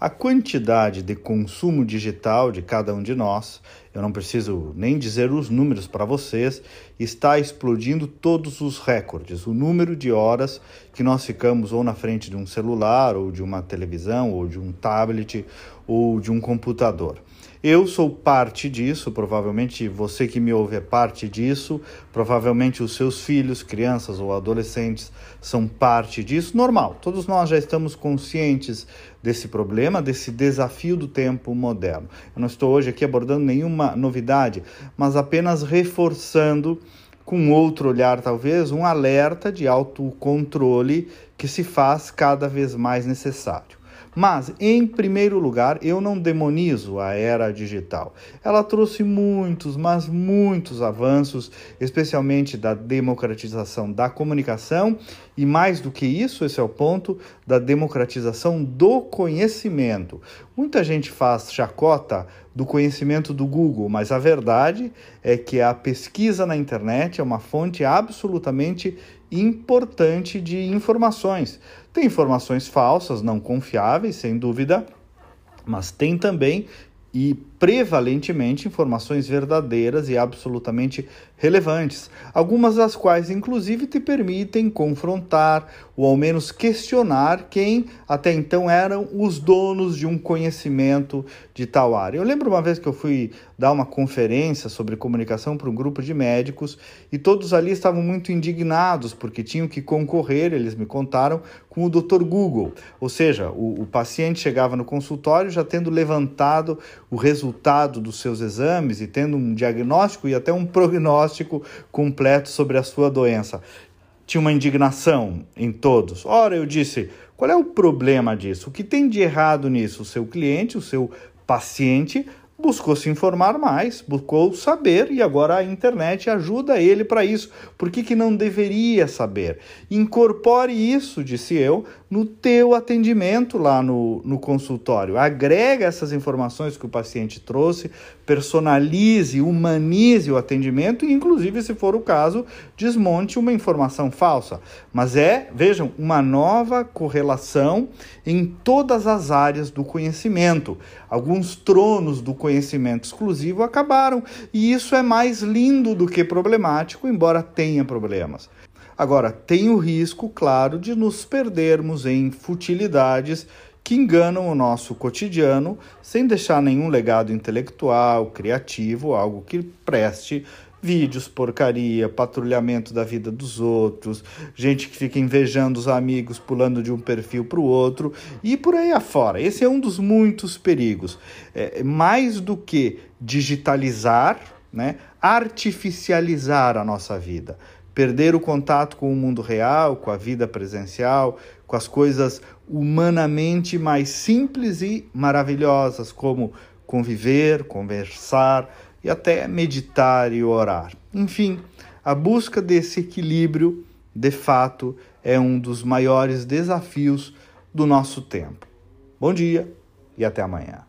A quantidade de consumo digital de cada um de nós, eu não preciso nem dizer os números para vocês, está explodindo todos os recordes. O número de horas que nós ficamos ou na frente de um celular, ou de uma televisão, ou de um tablet, ou de um computador. Eu sou parte disso, provavelmente você que me ouve é parte disso, provavelmente os seus filhos, crianças ou adolescentes são parte disso. Normal, todos nós já estamos conscientes desse problema, desse desafio do tempo moderno. Eu não estou hoje aqui abordando nenhuma novidade, mas apenas reforçando com outro olhar, talvez, um alerta de autocontrole que se faz cada vez mais necessário. Mas, em primeiro lugar, eu não demonizo a era digital. Ela trouxe muitos, mas muitos avanços, especialmente da democratização da comunicação e, mais do que isso, esse é o ponto, da democratização do conhecimento. Muita gente faz chacota do conhecimento do Google, mas a verdade é que a pesquisa na internet é uma fonte absolutamente importante de informações. Tem informações falsas, não confiáveis, sem dúvida, mas tem também e prevalentemente informações verdadeiras e absolutamente relevantes, algumas das quais inclusive te permitem confrontar ou ao menos questionar quem até então eram os donos de um conhecimento de tal área. Eu lembro uma vez que eu fui dar uma conferência sobre comunicação para um grupo de médicos e todos ali estavam muito indignados porque tinham que concorrer, eles me contaram, com o Dr. Google. Ou seja, o, o paciente chegava no consultório já tendo levantado o resultado dos seus exames e tendo um diagnóstico e até um prognóstico completo sobre a sua doença tinha uma indignação em todos. Ora, eu disse, qual é o problema disso? O que tem de errado nisso? O seu cliente, o seu paciente, buscou se informar mais, buscou saber e agora a internet ajuda ele para isso. Por que, que não deveria saber? Incorpore isso, disse eu, no teu atendimento lá no, no consultório. Agrega essas informações que o paciente trouxe, personalize, humanize o atendimento e, inclusive, se for o caso, desmonte uma informação falsa. Mas é, vejam, uma nova correlação em todas as áreas do conhecimento. Alguns tronos do conhecimento exclusivo acabaram e isso é mais lindo do que problemático, embora tenha problemas. Agora, tem o risco, claro, de nos perdermos em futilidades que enganam o nosso cotidiano sem deixar nenhum legado intelectual, criativo, algo que preste vídeos, porcaria, patrulhamento da vida dos outros, gente que fica invejando os amigos, pulando de um perfil para o outro e por aí afora. Esse é um dos muitos perigos. É, mais do que digitalizar, né, artificializar a nossa vida perder o contato com o mundo real, com a vida presencial, com as coisas humanamente mais simples e maravilhosas, como conviver, conversar e até meditar e orar. Enfim, a busca desse equilíbrio, de fato, é um dos maiores desafios do nosso tempo. Bom dia e até amanhã.